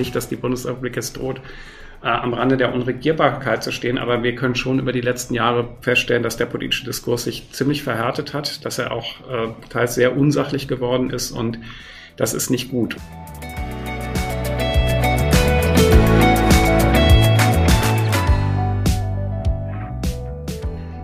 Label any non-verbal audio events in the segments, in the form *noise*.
nicht, dass die Bundesrepublik jetzt droht, äh, am Rande der Unregierbarkeit zu stehen. Aber wir können schon über die letzten Jahre feststellen, dass der politische Diskurs sich ziemlich verhärtet hat, dass er auch äh, teils sehr unsachlich geworden ist und das ist nicht gut.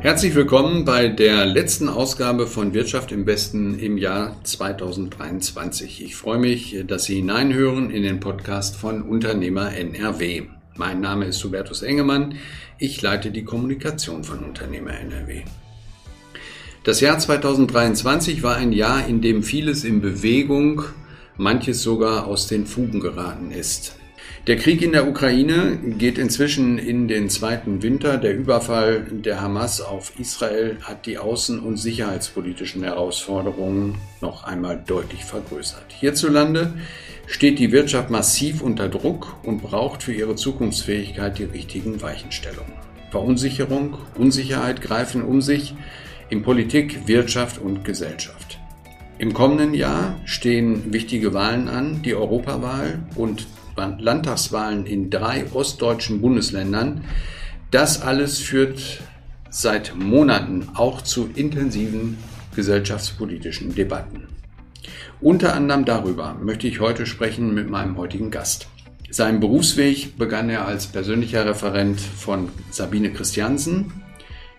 Herzlich willkommen bei der letzten Ausgabe von Wirtschaft im Westen im Jahr 2023. Ich freue mich, dass Sie hineinhören in den Podcast von Unternehmer NRW. Mein Name ist Hubertus Engemann. Ich leite die Kommunikation von Unternehmer NRW. Das Jahr 2023 war ein Jahr, in dem vieles in Bewegung, manches sogar aus den Fugen geraten ist. Der Krieg in der Ukraine geht inzwischen in den zweiten Winter. Der Überfall der Hamas auf Israel hat die außen- und sicherheitspolitischen Herausforderungen noch einmal deutlich vergrößert. Hierzulande steht die Wirtschaft massiv unter Druck und braucht für ihre Zukunftsfähigkeit die richtigen Weichenstellungen. Verunsicherung, Unsicherheit greifen um sich in Politik, Wirtschaft und Gesellschaft. Im kommenden Jahr stehen wichtige Wahlen an, die Europawahl und Landtagswahlen in drei ostdeutschen Bundesländern. Das alles führt seit Monaten auch zu intensiven gesellschaftspolitischen Debatten. Unter anderem darüber möchte ich heute sprechen mit meinem heutigen Gast. Seinen Berufsweg begann er als persönlicher Referent von Sabine Christiansen.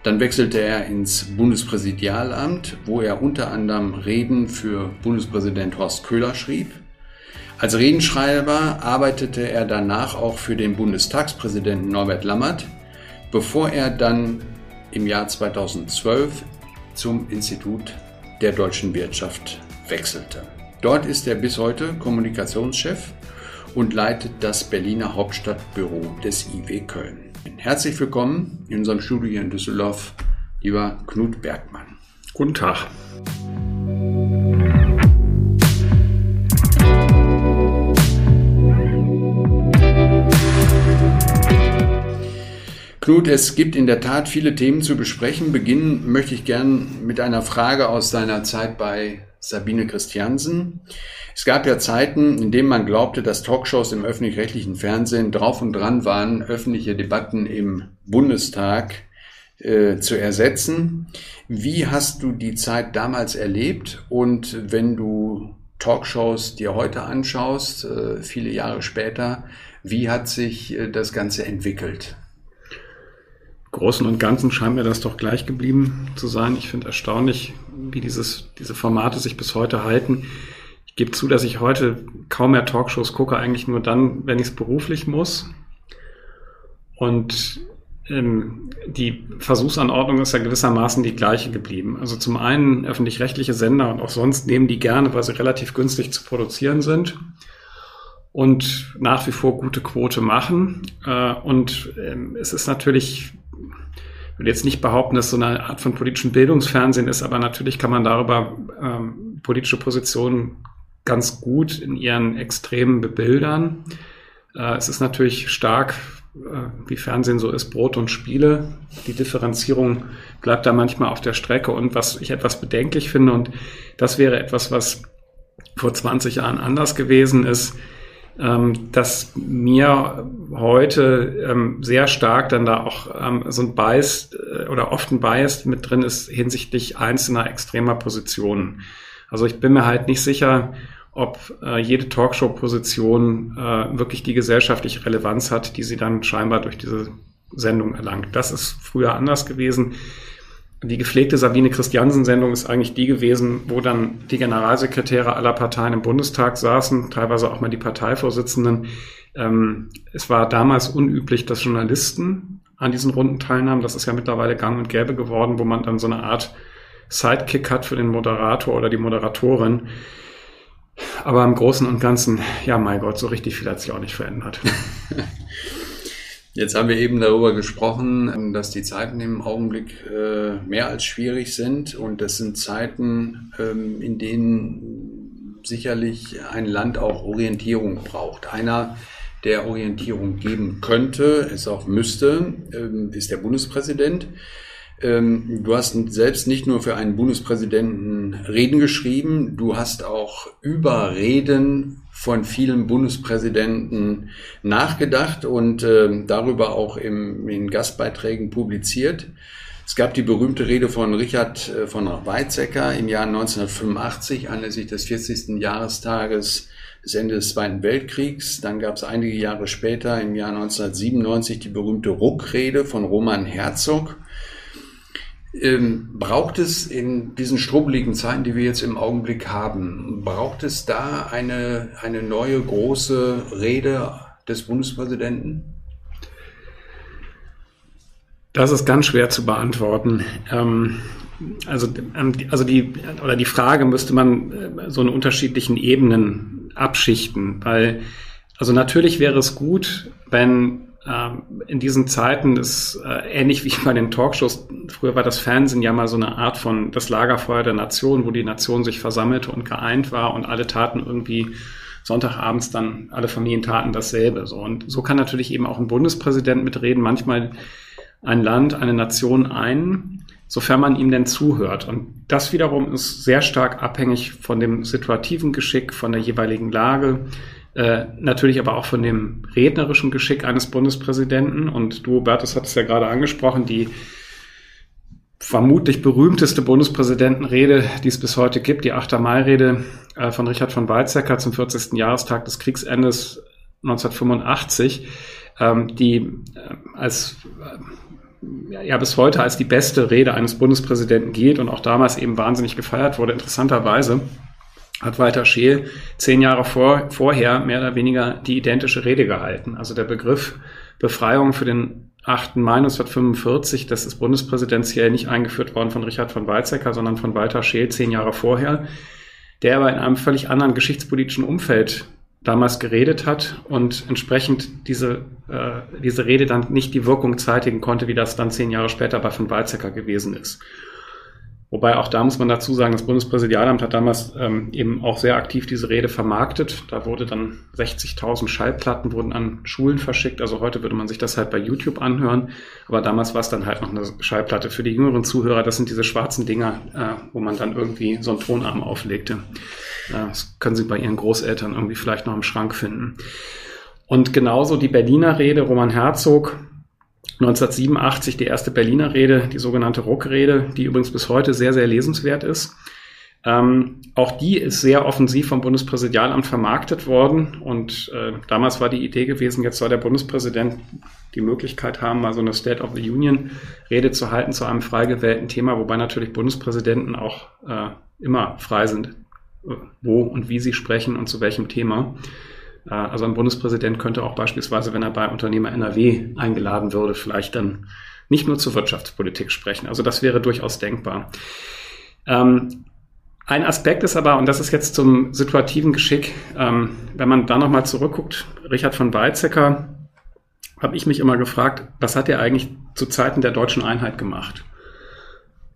Dann wechselte er ins Bundespräsidialamt, wo er unter anderem Reden für Bundespräsident Horst Köhler schrieb. Als Redenschreiber arbeitete er danach auch für den Bundestagspräsidenten Norbert Lammert, bevor er dann im Jahr 2012 zum Institut der deutschen Wirtschaft wechselte. Dort ist er bis heute Kommunikationschef und leitet das Berliner Hauptstadtbüro des IW Köln. Herzlich willkommen in unserem Studio hier in Düsseldorf, lieber Knut Bergmann. Guten Tag. Knut, es gibt in der Tat viele Themen zu besprechen. Beginnen möchte ich gern mit einer Frage aus deiner Zeit bei Sabine Christiansen. Es gab ja Zeiten, in denen man glaubte, dass Talkshows im öffentlich-rechtlichen Fernsehen drauf und dran waren, öffentliche Debatten im Bundestag äh, zu ersetzen. Wie hast du die Zeit damals erlebt? Und wenn du Talkshows dir heute anschaust, äh, viele Jahre später, wie hat sich äh, das Ganze entwickelt? Großen und Ganzen scheint mir das doch gleich geblieben zu sein. Ich finde erstaunlich, wie dieses, diese Formate sich bis heute halten. Ich gebe zu, dass ich heute kaum mehr Talkshows gucke, eigentlich nur dann, wenn ich es beruflich muss. Und ähm, die Versuchsanordnung ist ja gewissermaßen die gleiche geblieben. Also zum einen öffentlich-rechtliche Sender und auch sonst nehmen die gerne, weil sie relativ günstig zu produzieren sind und nach wie vor gute Quote machen. Äh, und ähm, es ist natürlich ich will jetzt nicht behaupten, dass so eine Art von politischem Bildungsfernsehen ist, aber natürlich kann man darüber ähm, politische Positionen ganz gut in ihren Extremen bebildern. Äh, es ist natürlich stark, äh, wie Fernsehen so ist, Brot und Spiele. Die Differenzierung bleibt da manchmal auf der Strecke und was ich etwas bedenklich finde und das wäre etwas, was vor 20 Jahren anders gewesen ist, ähm, dass mir heute ähm, sehr stark dann da auch ähm, so ein Bias äh, oder oft ein Bias mit drin ist hinsichtlich einzelner extremer Positionen. Also ich bin mir halt nicht sicher, ob äh, jede Talkshow-Position äh, wirklich die gesellschaftliche Relevanz hat, die sie dann scheinbar durch diese Sendung erlangt. Das ist früher anders gewesen die gepflegte Sabine Christiansen-Sendung ist eigentlich die gewesen, wo dann die Generalsekretäre aller Parteien im Bundestag saßen, teilweise auch mal die Parteivorsitzenden. Ähm, es war damals unüblich, dass Journalisten an diesen Runden teilnahmen. Das ist ja mittlerweile gang und gäbe geworden, wo man dann so eine Art Sidekick hat für den Moderator oder die Moderatorin. Aber im Großen und Ganzen, ja, mein Gott, so richtig viel hat sich auch nicht verändert. *laughs* Jetzt haben wir eben darüber gesprochen, dass die Zeiten im Augenblick äh, mehr als schwierig sind und das sind Zeiten, ähm, in denen sicherlich ein Land auch Orientierung braucht. Einer, der Orientierung geben könnte, es auch müsste, ähm, ist der Bundespräsident. Ähm, du hast selbst nicht nur für einen Bundespräsidenten Reden geschrieben, du hast auch über Reden von vielen Bundespräsidenten nachgedacht und äh, darüber auch im, in Gastbeiträgen publiziert. Es gab die berühmte Rede von Richard äh, von Weizsäcker im Jahr 1985 anlässlich des 40. Jahrestages des Ende des Zweiten Weltkriegs. Dann gab es einige Jahre später, im Jahr 1997, die berühmte Ruckrede von Roman Herzog. Ähm, braucht es in diesen strubbeligen Zeiten, die wir jetzt im Augenblick haben, braucht es da eine, eine neue große Rede des Bundespräsidenten? Das ist ganz schwer zu beantworten. Ähm, also, ähm, also die, oder die Frage müsste man äh, so in unterschiedlichen Ebenen abschichten, weil, also natürlich wäre es gut, wenn in diesen Zeiten ist äh, ähnlich wie bei den Talkshows. Früher war das Fernsehen ja mal so eine Art von das Lagerfeuer der Nation, wo die Nation sich versammelte und geeint war und alle taten irgendwie Sonntagabends dann alle Familien taten dasselbe. So und so kann natürlich eben auch ein Bundespräsident mitreden. Manchmal ein Land, eine Nation ein, sofern man ihm denn zuhört. Und das wiederum ist sehr stark abhängig von dem situativen Geschick, von der jeweiligen Lage, äh, natürlich aber auch von dem rednerischen Geschick eines Bundespräsidenten. Und du, Bertus, hattest ja gerade angesprochen, die vermutlich berühmteste Bundespräsidentenrede, die es bis heute gibt, die 8. Mai-Rede äh, von Richard von Weizsäcker zum 40. Jahrestag des Kriegsendes 1985, ähm, die äh, als ja bis heute als die beste Rede eines Bundespräsidenten gilt und auch damals eben wahnsinnig gefeiert wurde. Interessanterweise hat Walter Scheel zehn Jahre vor, vorher mehr oder weniger die identische Rede gehalten. Also der Begriff Befreiung für den 8. Mai 1945, das ist bundespräsidentiell nicht eingeführt worden von Richard von Weizsäcker, sondern von Walter Scheel zehn Jahre vorher, der aber in einem völlig anderen geschichtspolitischen Umfeld damals geredet hat und entsprechend diese, äh, diese Rede dann nicht die Wirkung zeitigen konnte, wie das dann zehn Jahre später bei von Weizsäcker gewesen ist. Wobei auch da muss man dazu sagen, das Bundespräsidialamt hat damals ähm, eben auch sehr aktiv diese Rede vermarktet. Da wurde dann 60.000 Schallplatten wurden an Schulen verschickt. Also heute würde man sich das halt bei YouTube anhören. Aber damals war es dann halt noch eine Schallplatte für die jüngeren Zuhörer. Das sind diese schwarzen Dinger, äh, wo man dann irgendwie so einen Tonarm auflegte. Äh, das können Sie bei Ihren Großeltern irgendwie vielleicht noch im Schrank finden. Und genauso die Berliner Rede, Roman Herzog, 1987 die erste Berliner Rede, die sogenannte Ruckrede, die übrigens bis heute sehr, sehr lesenswert ist. Ähm, auch die ist sehr offensiv vom Bundespräsidialamt vermarktet worden. Und äh, damals war die Idee gewesen, jetzt soll der Bundespräsident die Möglichkeit haben, mal so eine State of the Union Rede zu halten zu einem frei gewählten Thema, wobei natürlich Bundespräsidenten auch äh, immer frei sind, äh, wo und wie sie sprechen und zu welchem Thema. Äh, also ein Bundespräsident könnte auch beispielsweise, wenn er bei Unternehmer NRW eingeladen würde, vielleicht dann nicht nur zur Wirtschaftspolitik sprechen. Also das wäre durchaus denkbar. Ähm, ein Aspekt ist aber, und das ist jetzt zum situativen Geschick, ähm, wenn man da nochmal zurückguckt, Richard von Weizsäcker, habe ich mich immer gefragt, was hat er eigentlich zu Zeiten der deutschen Einheit gemacht?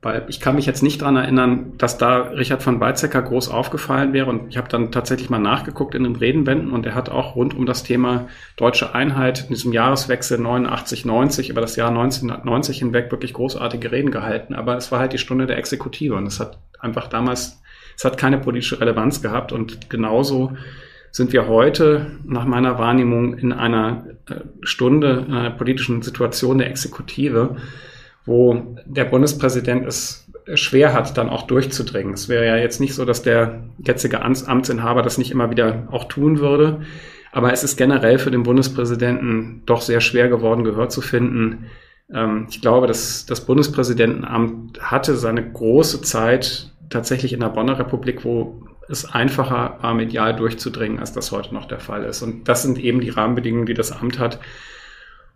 Weil ich kann mich jetzt nicht dran erinnern, dass da Richard von Weizsäcker groß aufgefallen wäre. Und ich habe dann tatsächlich mal nachgeguckt in den Redenbänden und er hat auch rund um das Thema deutsche Einheit in diesem Jahreswechsel 89, 90 über das Jahr 1990 hinweg wirklich großartige Reden gehalten. Aber es war halt die Stunde der Exekutive und es hat einfach damals, es hat keine politische Relevanz gehabt und genauso sind wir heute nach meiner Wahrnehmung in einer äh, Stunde, in einer politischen Situation der Exekutive, wo der Bundespräsident es schwer hat, dann auch durchzudringen. Es wäre ja jetzt nicht so, dass der jetzige Amtsinhaber das nicht immer wieder auch tun würde. Aber es ist generell für den Bundespräsidenten doch sehr schwer geworden, Gehör zu finden. Ähm, ich glaube, dass das Bundespräsidentenamt hatte seine große Zeit tatsächlich in der Bonner Republik, wo es einfacher war, medial durchzudringen, als das heute noch der Fall ist. Und das sind eben die Rahmenbedingungen, die das Amt hat.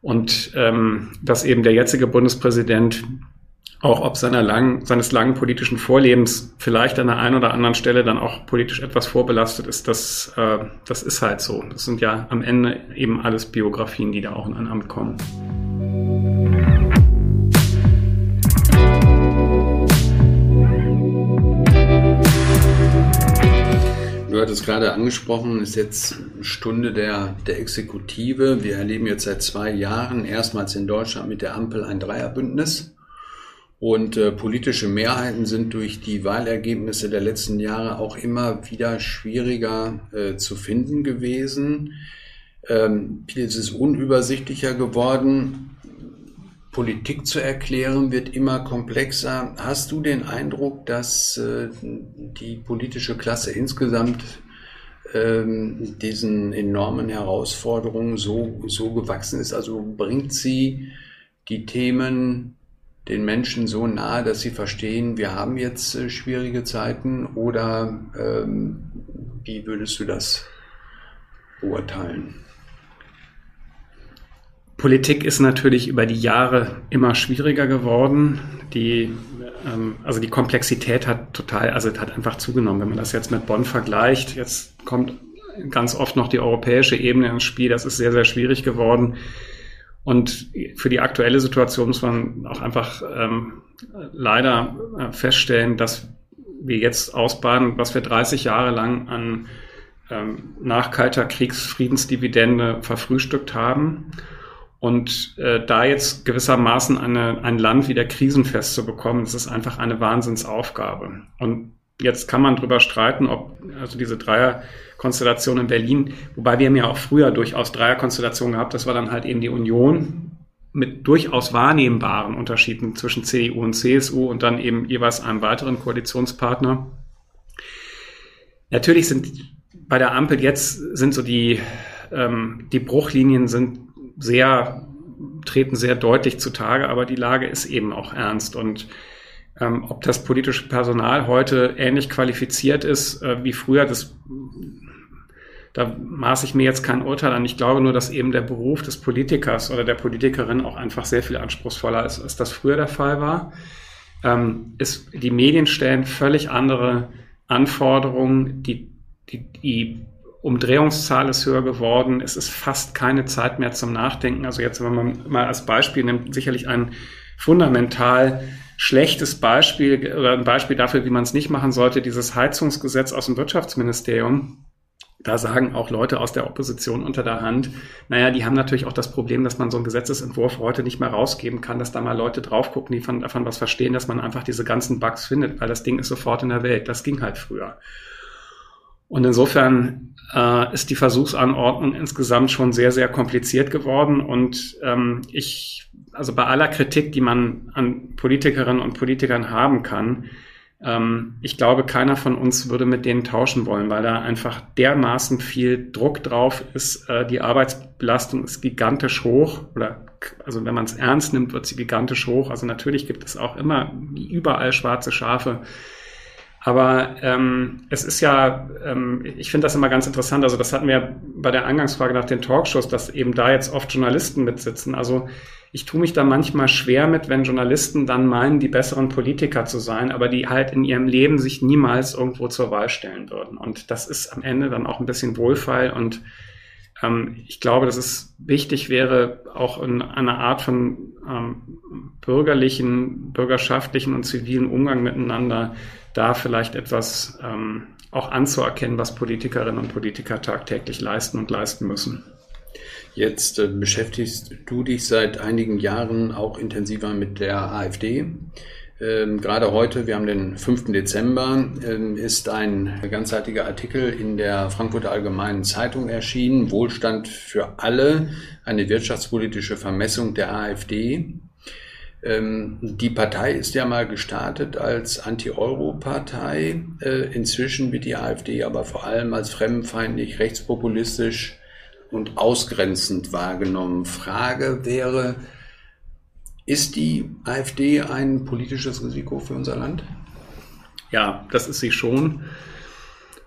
Und ähm, dass eben der jetzige Bundespräsident auch ob seiner langen, seines langen politischen Vorlebens vielleicht an der einen oder anderen Stelle dann auch politisch etwas vorbelastet ist, das, äh, das ist halt so. Das sind ja am Ende eben alles Biografien, die da auch in ein Amt kommen. Du hattest gerade angesprochen, ist jetzt Stunde der, der Exekutive. Wir erleben jetzt seit zwei Jahren erstmals in Deutschland mit der Ampel ein Dreierbündnis. Und äh, politische Mehrheiten sind durch die Wahlergebnisse der letzten Jahre auch immer wieder schwieriger äh, zu finden gewesen. Ähm, es ist unübersichtlicher geworden. Politik zu erklären wird immer komplexer. Hast du den Eindruck, dass äh, die politische Klasse insgesamt ähm, diesen enormen Herausforderungen so, so gewachsen ist? Also bringt sie die Themen den Menschen so nahe, dass sie verstehen, wir haben jetzt äh, schwierige Zeiten oder ähm, wie würdest du das beurteilen? Politik ist natürlich über die Jahre immer schwieriger geworden. Die, ähm, also die Komplexität hat total, also hat einfach zugenommen. Wenn man das jetzt mit Bonn vergleicht, jetzt kommt ganz oft noch die europäische Ebene ins Spiel. Das ist sehr, sehr schwierig geworden. Und für die aktuelle Situation muss man auch einfach ähm, leider äh, feststellen, dass wir jetzt ausbaden, was wir 30 Jahre lang an ähm, nach kalter Kriegsfriedensdividende verfrühstückt haben. Und äh, da jetzt gewissermaßen eine, ein Land wieder krisenfest zu bekommen, das ist einfach eine Wahnsinnsaufgabe. Und jetzt kann man drüber streiten, ob also diese Dreierkonstellation in Berlin, wobei wir haben ja auch früher durchaus Dreierkonstellationen gehabt, das war dann halt eben die Union mit durchaus wahrnehmbaren Unterschieden zwischen CDU und CSU und dann eben jeweils einem weiteren Koalitionspartner. Natürlich sind bei der Ampel jetzt sind so die, ähm, die Bruchlinien sind sehr, treten sehr deutlich zutage, aber die Lage ist eben auch ernst und ähm, ob das politische Personal heute ähnlich qualifiziert ist äh, wie früher, das, da maße ich mir jetzt kein Urteil an. Ich glaube nur, dass eben der Beruf des Politikers oder der Politikerin auch einfach sehr viel anspruchsvoller ist, als das früher der Fall war. Ähm, ist, die Medien stellen völlig andere Anforderungen. Die, die, die Umdrehungszahl ist höher geworden. Es ist fast keine Zeit mehr zum Nachdenken. Also jetzt, wenn man mal als Beispiel nimmt, sicherlich ein fundamental schlechtes Beispiel oder ein Beispiel dafür, wie man es nicht machen sollte, dieses Heizungsgesetz aus dem Wirtschaftsministerium. Da sagen auch Leute aus der Opposition unter der Hand, naja, die haben natürlich auch das Problem, dass man so einen Gesetzesentwurf heute nicht mehr rausgeben kann, dass da mal Leute drauf gucken, die von, davon was verstehen, dass man einfach diese ganzen Bugs findet, weil das Ding ist sofort in der Welt. Das ging halt früher. Und insofern äh, ist die Versuchsanordnung insgesamt schon sehr, sehr kompliziert geworden. Und ähm, ich also bei aller Kritik, die man an Politikerinnen und Politikern haben kann, ähm, ich glaube, keiner von uns würde mit denen tauschen wollen, weil da einfach dermaßen viel Druck drauf ist. Äh, die Arbeitsbelastung ist gigantisch hoch oder also wenn man es ernst nimmt, wird sie gigantisch hoch. Also natürlich gibt es auch immer überall schwarze Schafe. Aber ähm, es ist ja, ähm, ich finde das immer ganz interessant. Also das hatten wir bei der Eingangsfrage nach den Talkshows, dass eben da jetzt oft Journalisten mitsitzen. Also ich tue mich da manchmal schwer mit, wenn Journalisten dann meinen, die besseren Politiker zu sein, aber die halt in ihrem Leben sich niemals irgendwo zur Wahl stellen würden. Und das ist am Ende dann auch ein bisschen Wohlfeil und ähm, ich glaube, dass es wichtig wäre, auch in einer Art von ähm, bürgerlichen, bürgerschaftlichen und zivilen Umgang miteinander da vielleicht etwas ähm, auch anzuerkennen, was Politikerinnen und Politiker tagtäglich leisten und leisten müssen. Jetzt äh, beschäftigst du dich seit einigen Jahren auch intensiver mit der AfD. Ähm, gerade heute, wir haben den 5. Dezember, ähm, ist ein ganzheitlicher Artikel in der Frankfurter Allgemeinen Zeitung erschienen. Wohlstand für alle, eine wirtschaftspolitische Vermessung der AfD. Ähm, die Partei ist ja mal gestartet als Anti-Euro-Partei. Äh, inzwischen wird die AfD aber vor allem als fremdenfeindlich, rechtspopulistisch und ausgrenzend wahrgenommen. Frage wäre, ist die AfD ein politisches Risiko für unser Land? Ja, das ist sie schon.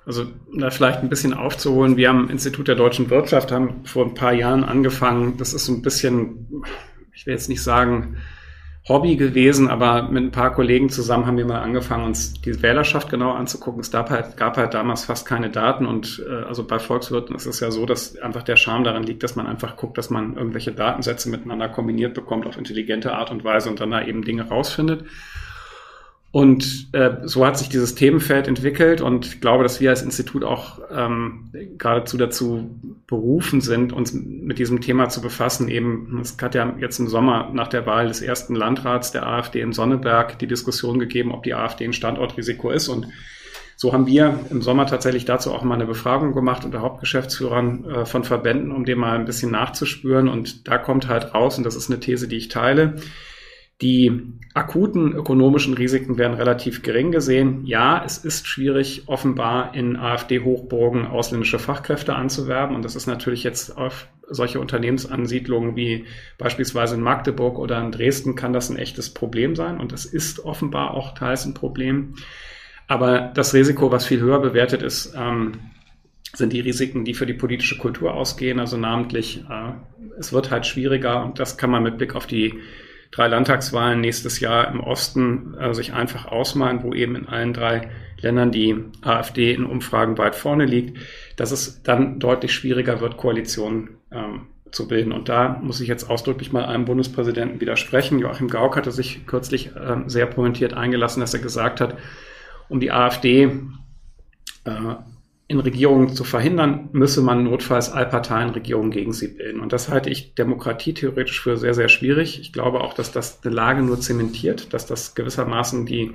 Also da vielleicht ein bisschen aufzuholen. Wir am Institut der deutschen Wirtschaft haben vor ein paar Jahren angefangen. Das ist so ein bisschen, ich will jetzt nicht sagen, Hobby gewesen, aber mit ein paar Kollegen zusammen haben wir mal angefangen, uns die Wählerschaft genau anzugucken. Es gab halt, gab halt damals fast keine Daten und äh, also bei Volkswirten ist es ja so, dass einfach der Charme daran liegt, dass man einfach guckt, dass man irgendwelche Datensätze miteinander kombiniert bekommt auf intelligente Art und Weise und dann da eben Dinge rausfindet. Und äh, so hat sich dieses Themenfeld entwickelt und ich glaube, dass wir als Institut auch ähm, geradezu dazu berufen sind, uns mit diesem Thema zu befassen. Eben, es hat ja jetzt im Sommer nach der Wahl des ersten Landrats der AfD in Sonneberg die Diskussion gegeben, ob die AfD ein Standortrisiko ist. Und so haben wir im Sommer tatsächlich dazu auch mal eine Befragung gemacht unter Hauptgeschäftsführern äh, von Verbänden, um dem mal ein bisschen nachzuspüren. Und da kommt halt raus, und das ist eine These, die ich teile, die akuten ökonomischen Risiken werden relativ gering gesehen. Ja, es ist schwierig, offenbar in AfD-Hochburgen ausländische Fachkräfte anzuwerben. Und das ist natürlich jetzt auf solche Unternehmensansiedlungen wie beispielsweise in Magdeburg oder in Dresden kann das ein echtes Problem sein. Und das ist offenbar auch teils ein Problem. Aber das Risiko, was viel höher bewertet ist, ähm, sind die Risiken, die für die politische Kultur ausgehen. Also namentlich, äh, es wird halt schwieriger und das kann man mit Blick auf die drei Landtagswahlen nächstes Jahr im Osten äh, sich einfach ausmalen, wo eben in allen drei Ländern die AfD in Umfragen weit vorne liegt, dass es dann deutlich schwieriger wird, Koalitionen ähm, zu bilden. Und da muss ich jetzt ausdrücklich mal einem Bundespräsidenten widersprechen. Joachim Gauck hatte sich kürzlich äh, sehr pointiert eingelassen, dass er gesagt hat, um die AfD äh, in Regierungen zu verhindern, müsse man notfalls Allparteienregierungen gegen sie bilden. Und das halte ich demokratietheoretisch für sehr, sehr schwierig. Ich glaube auch, dass das eine Lage nur zementiert, dass das gewissermaßen die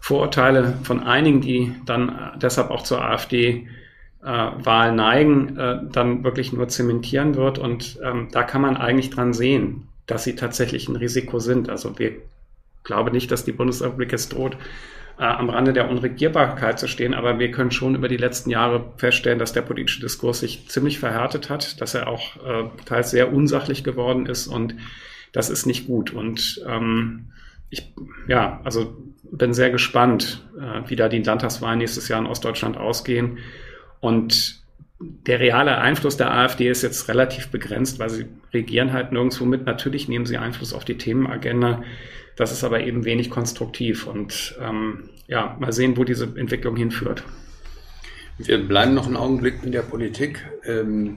Vorurteile von einigen, die dann deshalb auch zur AfD-Wahl äh, neigen, äh, dann wirklich nur zementieren wird. Und ähm, da kann man eigentlich dran sehen, dass sie tatsächlich ein Risiko sind. Also wir glaube nicht, dass die Bundesrepublik es droht, äh, am Rande der Unregierbarkeit zu stehen. Aber wir können schon über die letzten Jahre feststellen, dass der politische Diskurs sich ziemlich verhärtet hat, dass er auch äh, teils sehr unsachlich geworden ist und das ist nicht gut. Und ähm, ich, ja, also bin sehr gespannt, äh, wie da die Landtagswahlen nächstes Jahr in Ostdeutschland ausgehen. Und der reale Einfluss der AfD ist jetzt relativ begrenzt, weil sie regieren halt nirgendwo mit. Natürlich nehmen sie Einfluss auf die Themenagenda. Das ist aber eben wenig konstruktiv und ähm, ja, mal sehen, wo diese Entwicklung hinführt. Wir bleiben noch einen Augenblick in der Politik. Ähm,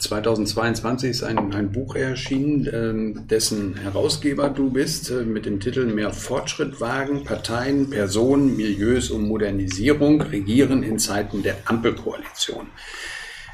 2022 ist ein, ein Buch erschienen, ähm, dessen Herausgeber du bist, äh, mit dem Titel Mehr Fortschritt wagen, Parteien, Personen, Milieus und Modernisierung regieren in Zeiten der Ampelkoalition.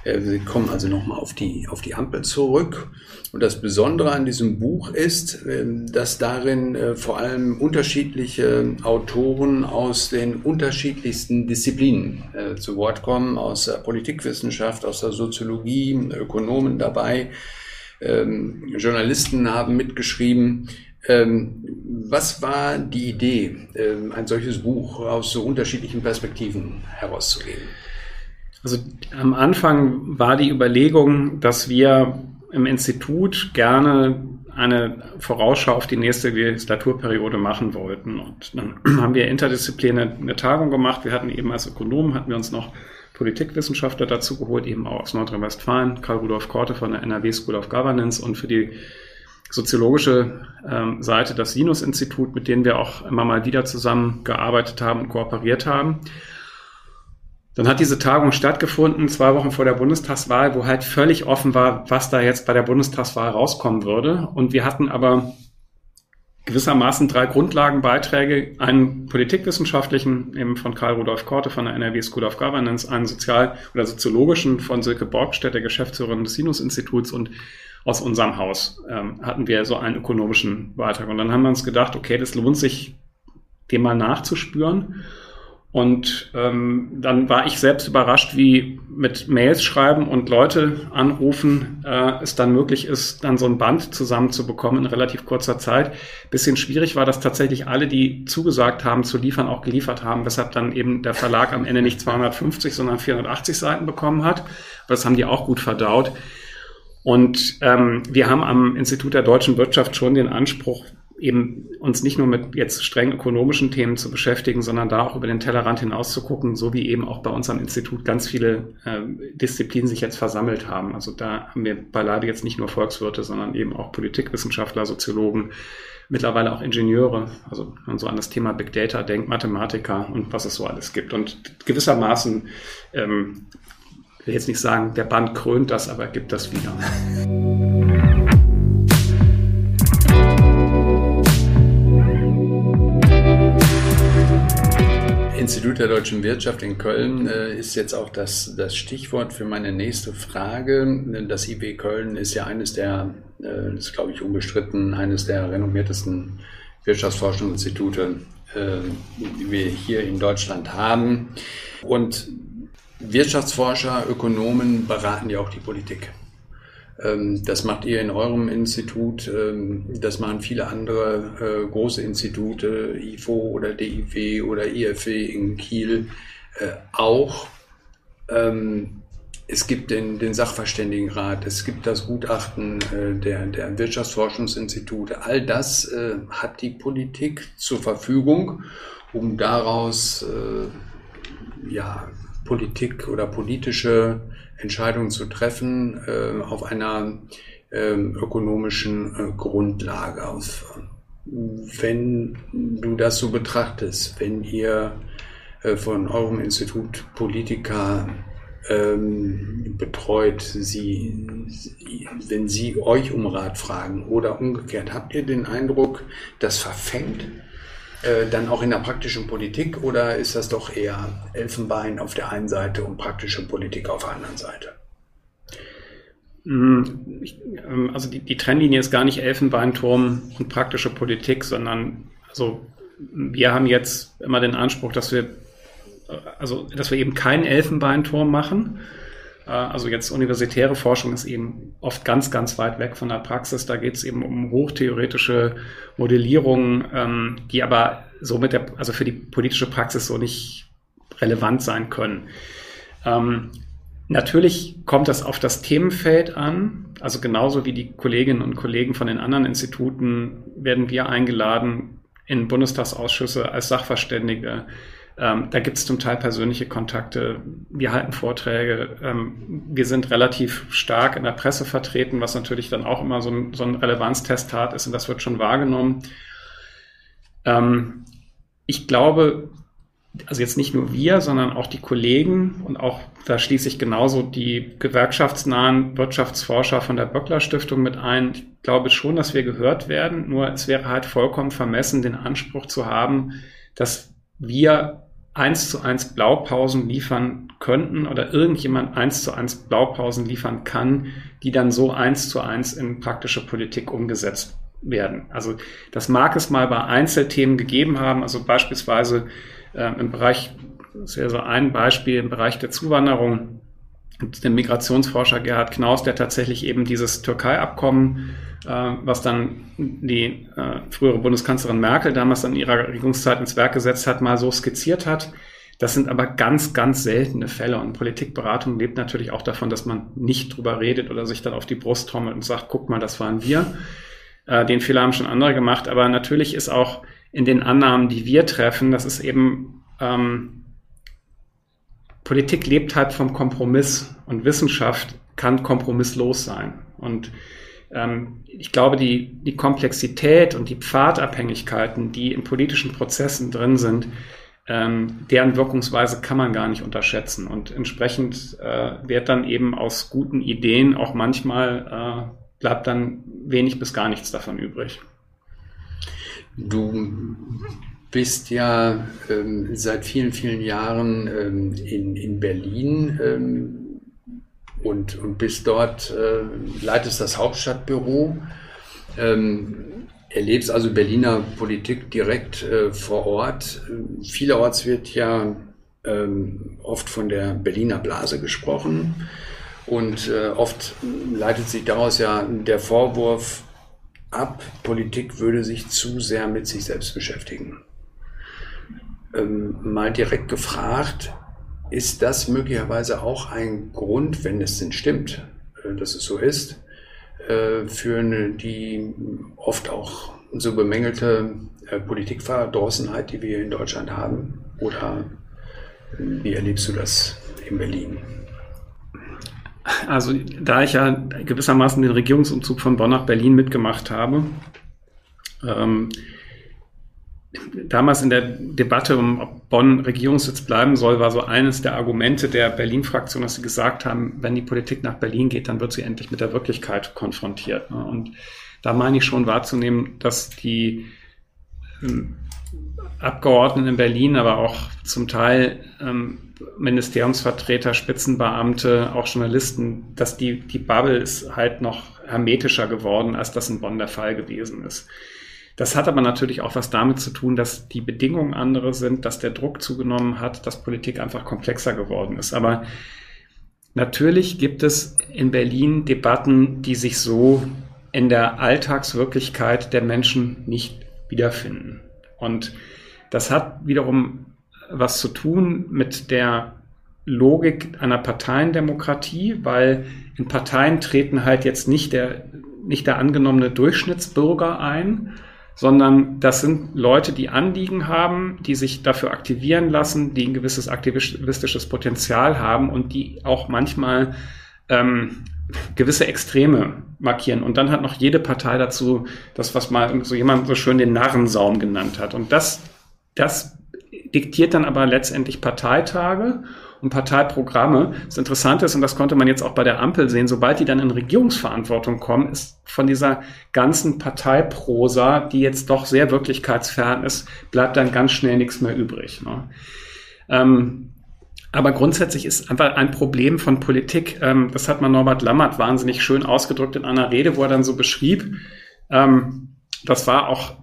Äh, Sie kommen also nochmal auf die, auf die Ampel zurück. Und das Besondere an diesem Buch ist, ähm, dass darin äh, vor allem unterschiedliche Autoren aus den unterschiedlichsten Disziplinen äh, zu Wort kommen, aus der Politikwissenschaft, aus der Soziologie, Ökonomen dabei. Ähm, Journalisten haben mitgeschrieben. Ähm, was war die Idee, ein solches Buch aus so unterschiedlichen Perspektiven herauszugeben? Also am Anfang war die Überlegung, dass wir im Institut gerne eine Vorausschau auf die nächste Legislaturperiode machen wollten. Und dann *clears throat* haben wir interdisziplinär eine Tagung gemacht. Wir hatten eben als Ökonomen, hatten wir uns noch Politikwissenschaftler dazu geholt, eben auch aus Nordrhein-Westfalen, Karl-Rudolf Korte von der NRW School of Governance und für die soziologische ähm, Seite das Sinus-Institut, mit denen wir auch immer mal wieder zusammengearbeitet haben und kooperiert haben. Dann hat diese Tagung stattgefunden, zwei Wochen vor der Bundestagswahl, wo halt völlig offen war, was da jetzt bei der Bundestagswahl rauskommen würde. Und wir hatten aber gewissermaßen drei Grundlagenbeiträge, einen politikwissenschaftlichen, eben von Karl Rudolf Korte von der NRW School of Governance, einen sozial- oder soziologischen von Silke Borgstedt, der Geschäftsführerin des Sinus-Instituts und aus unserem Haus ähm, hatten wir so einen ökonomischen Beitrag. Und dann haben wir uns gedacht, okay, das lohnt sich, dem mal nachzuspüren. Und ähm, dann war ich selbst überrascht, wie mit Mails schreiben und Leute anrufen äh, es dann möglich ist, dann so ein Band zusammenzubekommen in relativ kurzer Zeit. Bisschen schwierig war, dass tatsächlich alle, die zugesagt haben zu liefern, auch geliefert haben, weshalb dann eben der Verlag am Ende nicht 250, sondern 480 Seiten bekommen hat. Aber das haben die auch gut verdaut. Und ähm, wir haben am Institut der deutschen Wirtschaft schon den Anspruch, eben uns nicht nur mit jetzt streng ökonomischen Themen zu beschäftigen, sondern da auch über den Tellerrand hinaus zu gucken, so wie eben auch bei uns am Institut ganz viele äh, Disziplinen sich jetzt versammelt haben. Also da haben wir beileibe jetzt nicht nur Volkswirte, sondern eben auch Politikwissenschaftler, Soziologen, mittlerweile auch Ingenieure, also wenn man so an das Thema Big Data denkt, Mathematiker und was es so alles gibt. Und gewissermaßen, ähm, will jetzt nicht sagen, der Band krönt das, aber gibt das wieder. Institut der deutschen Wirtschaft in Köln äh, ist jetzt auch das, das Stichwort für meine nächste Frage. Das IW Köln ist ja eines der, äh, ist glaube ich unbestritten, eines der renommiertesten Wirtschaftsforschungsinstitute, äh, die wir hier in Deutschland haben. Und Wirtschaftsforscher, Ökonomen beraten ja auch die Politik. Ähm, das macht ihr in eurem Institut, ähm, das machen viele andere äh, große Institute, IFO oder DIW oder IFW in Kiel äh, auch. Ähm, es gibt den, den Sachverständigenrat, es gibt das Gutachten äh, der, der Wirtschaftsforschungsinstitute. All das hat die Politik zur Verfügung, um daraus ja, Politik oder politische Entscheidungen zu treffen äh, auf einer äh, ökonomischen äh, Grundlage. Auf, wenn du das so betrachtest, wenn ihr äh, von eurem Institut Politiker ähm, betreut, sie, wenn sie euch um Rat fragen oder umgekehrt, habt ihr den Eindruck, das verfängt? Äh, dann auch in der praktischen Politik oder ist das doch eher Elfenbein auf der einen Seite und praktische Politik auf der anderen Seite? Mm, ähm, also die, die Trennlinie ist gar nicht Elfenbeinturm und praktische Politik, sondern also wir haben jetzt immer den Anspruch, dass wir äh, also dass wir eben keinen Elfenbeinturm machen, also jetzt universitäre Forschung ist eben oft ganz, ganz weit weg von der Praxis. Da geht es eben um hochtheoretische Modellierungen, ähm, die aber so mit der, also für die politische Praxis so nicht relevant sein können. Ähm, natürlich kommt das auf das Themenfeld an. Also genauso wie die Kolleginnen und Kollegen von den anderen Instituten werden wir eingeladen in Bundestagsausschüsse als Sachverständige ähm, da gibt es zum Teil persönliche Kontakte. Wir halten Vorträge. Ähm, wir sind relativ stark in der Presse vertreten, was natürlich dann auch immer so ein, so ein Relevanztest hat ist und das wird schon wahrgenommen. Ähm, ich glaube, also jetzt nicht nur wir, sondern auch die Kollegen und auch da schließe ich genauso die gewerkschaftsnahen Wirtschaftsforscher von der Böckler Stiftung mit ein. Ich glaube schon, dass wir gehört werden, nur es wäre halt vollkommen vermessen, den Anspruch zu haben, dass wir eins zu eins Blaupausen liefern könnten oder irgendjemand eins zu eins Blaupausen liefern kann, die dann so eins zu eins in praktische Politik umgesetzt werden. Also das mag es mal bei Einzelthemen gegeben haben, also beispielsweise äh, im Bereich, das wäre so ein Beispiel im Bereich der Zuwanderung, den Migrationsforscher Gerhard Knaus, der tatsächlich eben dieses Türkei-Abkommen äh, was dann die äh, frühere Bundeskanzlerin Merkel damals in ihrer Regierungszeit ins Werk gesetzt hat, mal so skizziert hat. Das sind aber ganz, ganz seltene Fälle. Und Politikberatung lebt natürlich auch davon, dass man nicht drüber redet oder sich dann auf die Brust trommelt und sagt, guck mal, das waren wir. Äh, den Fehler haben schon andere gemacht. Aber natürlich ist auch in den Annahmen, die wir treffen, das ist eben, ähm, Politik lebt halt vom Kompromiss und Wissenschaft kann kompromisslos sein. Und ähm, ich glaube, die, die Komplexität und die Pfadabhängigkeiten, die in politischen Prozessen drin sind, ähm, deren Wirkungsweise kann man gar nicht unterschätzen. Und entsprechend äh, wird dann eben aus guten Ideen auch manchmal, äh, bleibt dann wenig bis gar nichts davon übrig. Du bist ja ähm, seit vielen, vielen Jahren ähm, in, in Berlin ähm, und, und bist dort, äh, leitest das Hauptstadtbüro, ähm, erlebst also Berliner Politik direkt äh, vor Ort. Vielerorts wird ja ähm, oft von der Berliner Blase gesprochen und äh, oft leitet sich daraus ja der Vorwurf ab, Politik würde sich zu sehr mit sich selbst beschäftigen. Ähm, mal direkt gefragt, ist das möglicherweise auch ein Grund, wenn es denn stimmt, äh, dass es so ist, äh, für eine, die oft auch so bemängelte äh, Politikverdrossenheit, die wir in Deutschland haben? Oder wie erlebst du das in Berlin? Also da ich ja gewissermaßen den Regierungsumzug von Bonn nach Berlin mitgemacht habe, ähm, damals in der Debatte, um ob Bonn Regierungssitz bleiben soll, war so eines der Argumente der Berlin-Fraktion, dass sie gesagt haben, wenn die Politik nach Berlin geht, dann wird sie endlich mit der Wirklichkeit konfrontiert. Und da meine ich schon wahrzunehmen, dass die ähm, Abgeordneten in Berlin, aber auch zum Teil ähm, Ministeriumsvertreter, Spitzenbeamte, auch Journalisten, dass die, die Bubble ist halt noch hermetischer geworden, als das in Bonn der Fall gewesen ist. Das hat aber natürlich auch was damit zu tun, dass die Bedingungen andere sind, dass der Druck zugenommen hat, dass Politik einfach komplexer geworden ist. Aber natürlich gibt es in Berlin Debatten, die sich so in der Alltagswirklichkeit der Menschen nicht wiederfinden. Und das hat wiederum was zu tun mit der Logik einer Parteiendemokratie, weil in Parteien treten halt jetzt nicht der, nicht der angenommene Durchschnittsbürger ein, sondern das sind Leute, die Anliegen haben, die sich dafür aktivieren lassen, die ein gewisses aktivistisches Potenzial haben und die auch manchmal ähm, gewisse Extreme markieren. Und dann hat noch jede Partei dazu das, was mal so jemand so schön den Narrensaum genannt hat. Und das, das diktiert dann aber letztendlich Parteitage und Parteiprogramme. Das Interessante ist, und das konnte man jetzt auch bei der Ampel sehen, sobald die dann in Regierungsverantwortung kommen, ist von dieser ganzen Parteiprosa, die jetzt doch sehr wirklichkeitsfern ist, bleibt dann ganz schnell nichts mehr übrig. Ne? Ähm, aber grundsätzlich ist einfach ein Problem von Politik, ähm, das hat man Norbert Lammert wahnsinnig schön ausgedrückt in einer Rede, wo er dann so beschrieb, ähm, das war auch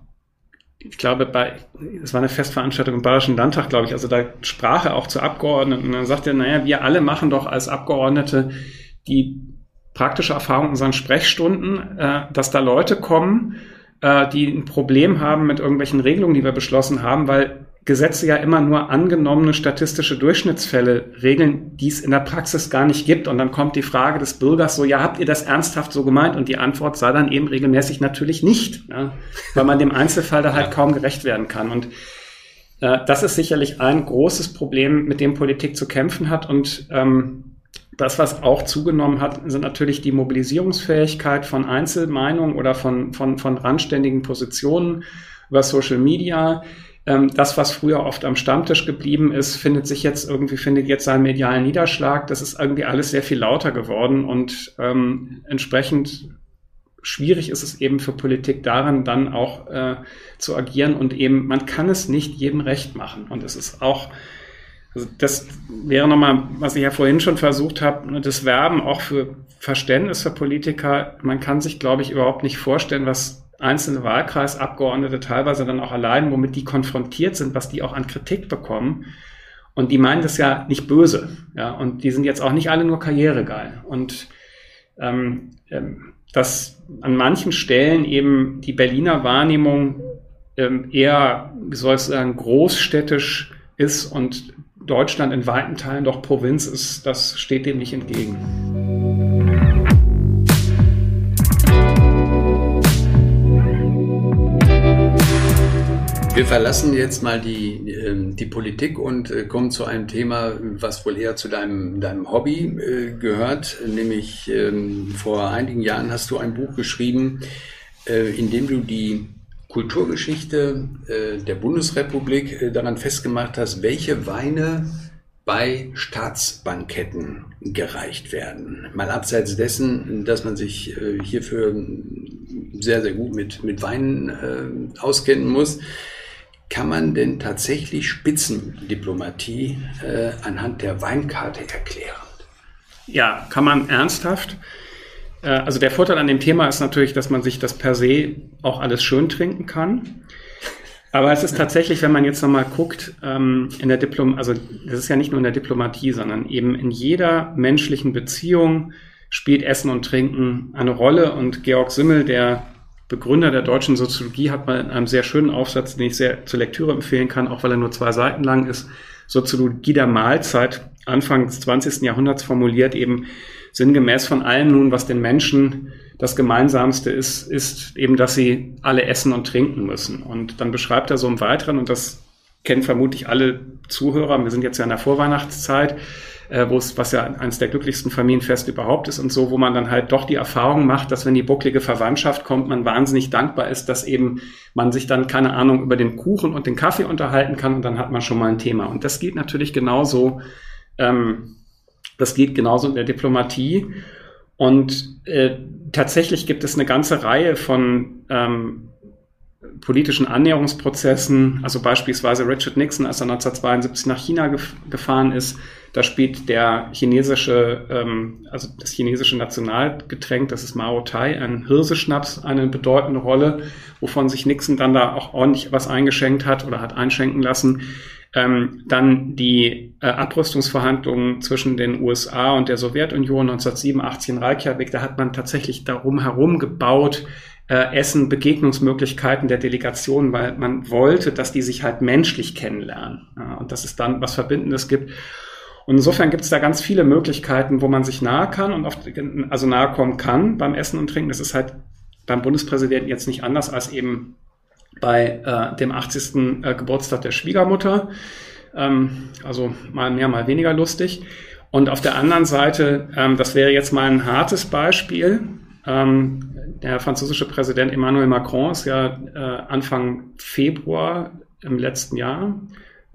ich glaube, bei, es war eine Festveranstaltung im Bayerischen Landtag, glaube ich, also da sprach er auch zu Abgeordneten. Und dann sagte er, naja, wir alle machen doch als Abgeordnete die praktische Erfahrung in unseren Sprechstunden, äh, dass da Leute kommen, äh, die ein Problem haben mit irgendwelchen Regelungen, die wir beschlossen haben, weil Gesetze ja immer nur angenommene statistische Durchschnittsfälle regeln, die es in der Praxis gar nicht gibt. Und dann kommt die Frage des Bürgers so, ja, habt ihr das ernsthaft so gemeint? Und die Antwort sei dann eben regelmäßig natürlich nicht, ja, weil man dem Einzelfall da halt kaum gerecht werden kann. Und äh, das ist sicherlich ein großes Problem, mit dem Politik zu kämpfen hat. Und ähm, das, was auch zugenommen hat, sind natürlich die Mobilisierungsfähigkeit von Einzelmeinungen oder von, von, von randständigen Positionen über Social Media ähm, das, was früher oft am Stammtisch geblieben ist, findet sich jetzt irgendwie, findet jetzt seinen medialen Niederschlag. Das ist irgendwie alles sehr viel lauter geworden und ähm, entsprechend schwierig ist es eben für Politik daran, dann auch äh, zu agieren und eben, man kann es nicht jedem recht machen. Und es ist auch, also das wäre nochmal, was ich ja vorhin schon versucht habe, das Werben auch für Verständnis für Politiker. Man kann sich, glaube ich, überhaupt nicht vorstellen, was einzelne Wahlkreisabgeordnete teilweise dann auch allein, womit die konfrontiert sind, was die auch an Kritik bekommen. Und die meinen das ja nicht böse. Ja, und die sind jetzt auch nicht alle nur karrieregeil. Und ähm, ähm, dass an manchen Stellen eben die Berliner Wahrnehmung ähm, eher, wie soll ich sagen, großstädtisch ist und Deutschland in weiten Teilen doch Provinz ist, das steht dem nicht entgegen. Wir verlassen jetzt mal die, ähm, die Politik und äh, kommen zu einem Thema, was wohl eher zu deinem, deinem Hobby äh, gehört. Nämlich ähm, vor einigen Jahren hast du ein Buch geschrieben, äh, in dem du die Kulturgeschichte der Bundesrepublik daran festgemacht hast, welche Weine bei Staatsbanketten gereicht werden. Mal abseits dessen, dass man sich hierfür sehr, sehr gut mit, mit Weinen auskennen muss kann man denn tatsächlich Spitzendiplomatie äh, anhand der Weinkarte erklären? Ja, kann man ernsthaft. Äh, also der Vorteil an dem Thema ist natürlich, dass man sich das per se auch alles schön trinken kann. Aber es ist *laughs* tatsächlich, wenn man jetzt nochmal guckt, ähm, in der Diplom, also das ist ja nicht nur in der Diplomatie, sondern eben in jeder menschlichen Beziehung spielt Essen und Trinken eine Rolle. Und Georg Simmel, der Begründer der deutschen Soziologie, hat mal in einem sehr schönen Aufsatz, den ich sehr zur Lektüre empfehlen kann, auch weil er nur zwei Seiten lang ist, Soziologie der Mahlzeit Anfang des 20. Jahrhunderts formuliert, eben sinngemäß von allem nun, was den Menschen das Gemeinsamste ist, ist eben, dass sie alle essen und trinken müssen. Und dann beschreibt er so im Weiteren, und das kennen vermutlich alle Zuhörer, wir sind jetzt ja in der Vorweihnachtszeit, äh, wo es, was ja eines der glücklichsten Familienfeste überhaupt ist und so, wo man dann halt doch die Erfahrung macht, dass wenn die bucklige Verwandtschaft kommt, man wahnsinnig dankbar ist, dass eben man sich dann, keine Ahnung, über den Kuchen und den Kaffee unterhalten kann und dann hat man schon mal ein Thema. Und das geht natürlich genauso, ähm, das geht genauso in der Diplomatie. Und äh, tatsächlich gibt es eine ganze Reihe von ähm, politischen Annäherungsprozessen, also beispielsweise Richard Nixon, als er 1972 nach China gef gefahren ist, da spielt der chinesische, ähm, also das chinesische Nationalgetränk, das ist Mao Tai, ein Hirseschnaps, eine bedeutende Rolle, wovon sich Nixon dann da auch ordentlich was eingeschenkt hat oder hat einschenken lassen. Ähm, dann die äh, Abrüstungsverhandlungen zwischen den USA und der Sowjetunion 1987 in Reykjavik, da hat man tatsächlich darum herum gebaut, äh, Essen, Begegnungsmöglichkeiten der Delegation, weil man wollte, dass die sich halt menschlich kennenlernen ja, und dass es dann was Verbindendes gibt. Und insofern gibt es da ganz viele Möglichkeiten, wo man sich nahe kann und oft, also nahe kommen kann beim Essen und Trinken. Das ist halt beim Bundespräsidenten jetzt nicht anders als eben bei äh, dem 80. Äh, Geburtstag der Schwiegermutter. Ähm, also mal mehr, mal weniger lustig. Und auf der anderen Seite, ähm, das wäre jetzt mal ein hartes Beispiel. Ähm, der französische Präsident Emmanuel Macron ist ja äh, Anfang Februar im letzten Jahr,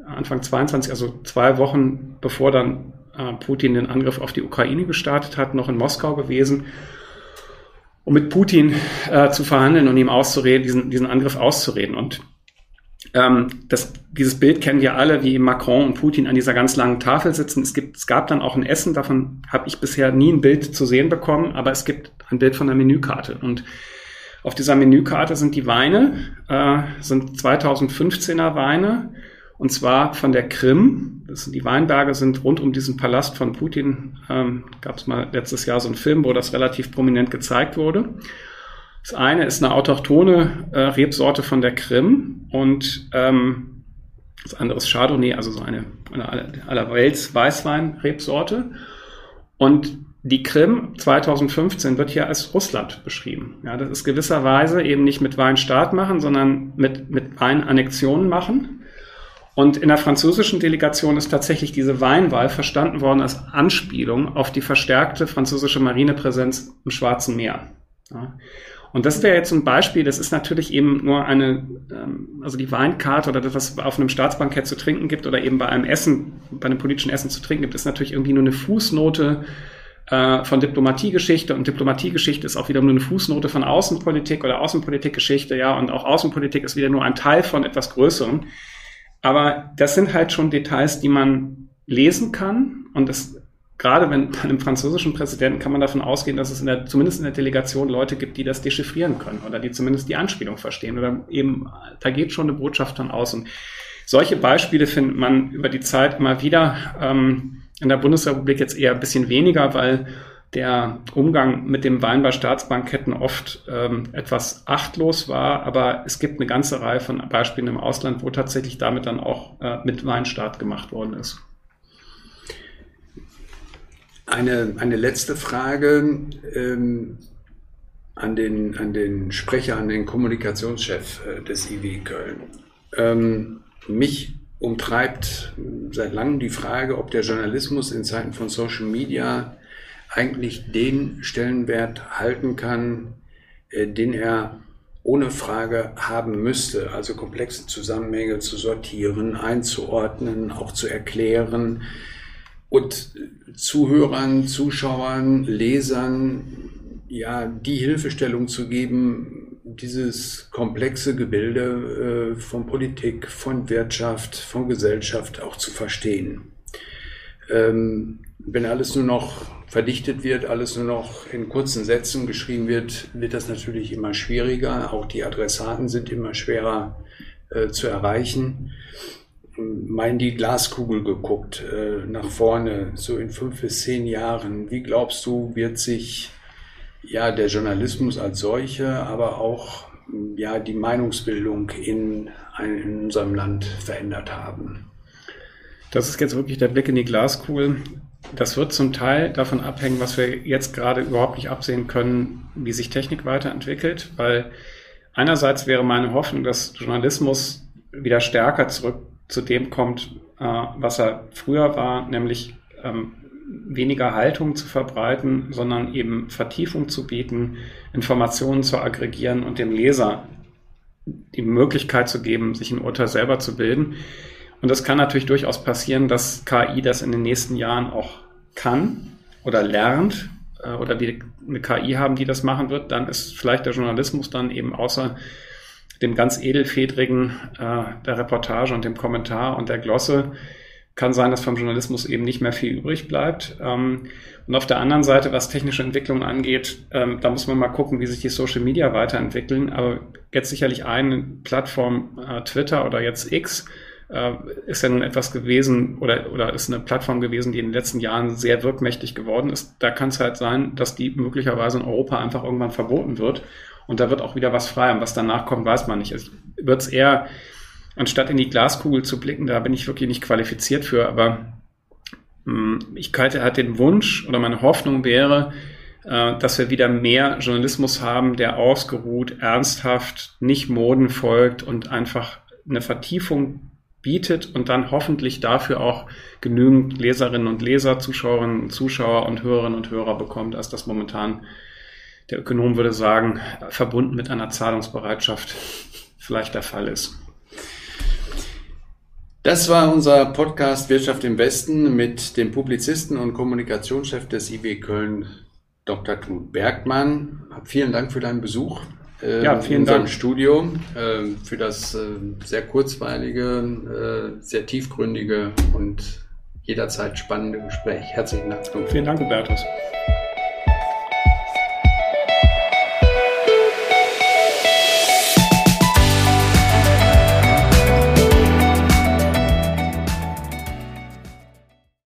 Anfang 22, also zwei Wochen bevor dann äh, Putin den Angriff auf die Ukraine gestartet hat, noch in Moskau gewesen um mit Putin äh, zu verhandeln und ihm auszureden, diesen, diesen Angriff auszureden. Und ähm, das, dieses Bild kennen wir alle, wie Macron und Putin an dieser ganz langen Tafel sitzen. Es, gibt, es gab dann auch ein Essen, davon habe ich bisher nie ein Bild zu sehen bekommen, aber es gibt ein Bild von der Menükarte. Und auf dieser Menükarte sind die Weine, äh, sind 2015er Weine und zwar von der Krim. Das die Weinberge sind rund um diesen Palast von Putin. Ähm, Gab es mal letztes Jahr so einen Film, wo das relativ prominent gezeigt wurde. Das eine ist eine autochtone äh, Rebsorte von der Krim und ähm, das andere ist Chardonnay, also so eine, eine allerwelts Weißwein-Rebsorte. Und die Krim 2015 wird hier als Russland beschrieben. Ja, das ist gewisserweise eben nicht mit Wein Staat machen, sondern mit, mit Wein Annexionen machen. Und in der französischen Delegation ist tatsächlich diese Weinwahl verstanden worden als Anspielung auf die verstärkte französische Marinepräsenz im Schwarzen Meer. Ja. Und das wäre jetzt ein Beispiel, das ist natürlich eben nur eine, ähm, also die Weinkarte oder das, was auf einem Staatsbankett zu trinken gibt oder eben bei einem Essen, bei einem politischen Essen zu trinken gibt, ist natürlich irgendwie nur eine Fußnote äh, von Diplomatiegeschichte und Diplomatiegeschichte ist auch wieder nur eine Fußnote von Außenpolitik oder Außenpolitikgeschichte, ja, und auch Außenpolitik ist wieder nur ein Teil von etwas Größerem. Aber das sind halt schon Details, die man lesen kann. Und das, gerade wenn bei einem französischen Präsidenten kann man davon ausgehen, dass es in der, zumindest in der Delegation Leute gibt, die das dechiffrieren können oder die zumindest die Anspielung verstehen. Oder eben, da geht schon eine Botschaft dann aus. Und solche Beispiele findet man über die Zeit immer wieder. Ähm, in der Bundesrepublik jetzt eher ein bisschen weniger, weil der Umgang mit dem Wein bei Staatsbanketten oft ähm, etwas achtlos war, aber es gibt eine ganze Reihe von Beispielen im Ausland, wo tatsächlich damit dann auch äh, mit Weinstaat gemacht worden ist. Eine, eine letzte Frage ähm, an, den, an den Sprecher, an den Kommunikationschef äh, des IW Köln. Ähm, mich umtreibt seit langem die Frage, ob der Journalismus in Zeiten von Social Media eigentlich den Stellenwert halten kann, äh, den er ohne Frage haben müsste, also komplexe Zusammenhänge zu sortieren, einzuordnen, auch zu erklären und Zuhörern, Zuschauern, Lesern ja die Hilfestellung zu geben, dieses komplexe Gebilde äh, von Politik, von Wirtschaft, von Gesellschaft auch zu verstehen. Ähm, wenn alles nur noch verdichtet wird, alles nur noch in kurzen Sätzen geschrieben wird, wird das natürlich immer schwieriger. Auch die Adressaten sind immer schwerer äh, zu erreichen. Mal in die Glaskugel geguckt, äh, nach vorne, so in fünf bis zehn Jahren. Wie glaubst du, wird sich ja der Journalismus als solche, aber auch ja die Meinungsbildung in, in unserem Land verändert haben? Das ist jetzt wirklich der Blick in die Glaskugel. Das wird zum Teil davon abhängen, was wir jetzt gerade überhaupt nicht absehen können, wie sich Technik weiterentwickelt, weil einerseits wäre meine Hoffnung, dass Journalismus wieder stärker zurück zu dem kommt, äh, was er früher war, nämlich ähm, weniger Haltung zu verbreiten, sondern eben Vertiefung zu bieten, Informationen zu aggregieren und dem Leser die Möglichkeit zu geben, sich ein Urteil selber zu bilden. Und das kann natürlich durchaus passieren, dass KI das in den nächsten Jahren auch kann oder lernt äh, oder wir eine KI haben, die das machen wird, dann ist vielleicht der Journalismus dann eben außer dem ganz edelfedrigen äh, der Reportage und dem Kommentar und der Glosse kann sein, dass vom Journalismus eben nicht mehr viel übrig bleibt. Ähm, und auf der anderen Seite, was technische Entwicklung angeht, ähm, da muss man mal gucken, wie sich die Social Media weiterentwickeln. Aber jetzt sicherlich eine Plattform, äh, Twitter oder jetzt X, äh, ist ja nun etwas gewesen oder, oder ist eine Plattform gewesen, die in den letzten Jahren sehr wirkmächtig geworden ist. Da kann es halt sein, dass die möglicherweise in Europa einfach irgendwann verboten wird. Und da wird auch wieder was frei. Und was danach kommt, weiß man nicht. Also wird es eher, anstatt in die Glaskugel zu blicken, da bin ich wirklich nicht qualifiziert für, aber mh, hm, ich halte halt den Wunsch oder meine Hoffnung wäre, äh, dass wir wieder mehr Journalismus haben, der ausgeruht, ernsthaft, nicht Moden folgt und einfach eine Vertiefung bietet und dann hoffentlich dafür auch genügend Leserinnen und Leser, Zuschauerinnen und Zuschauer und Hörerinnen und Hörer bekommt, als das momentan, der Ökonom würde sagen, verbunden mit einer Zahlungsbereitschaft vielleicht der Fall ist. Das war unser Podcast Wirtschaft im Westen mit dem Publizisten und Kommunikationschef des IW Köln, Dr. Knut Bergmann. Vielen Dank für deinen Besuch äh, ja, vielen in unserem Dank. Studio äh, für das äh, sehr kurzweilige, äh, sehr tiefgründige und jederzeit spannende Gespräch. Herzlichen Dank. Vielen Dank, Hubertus.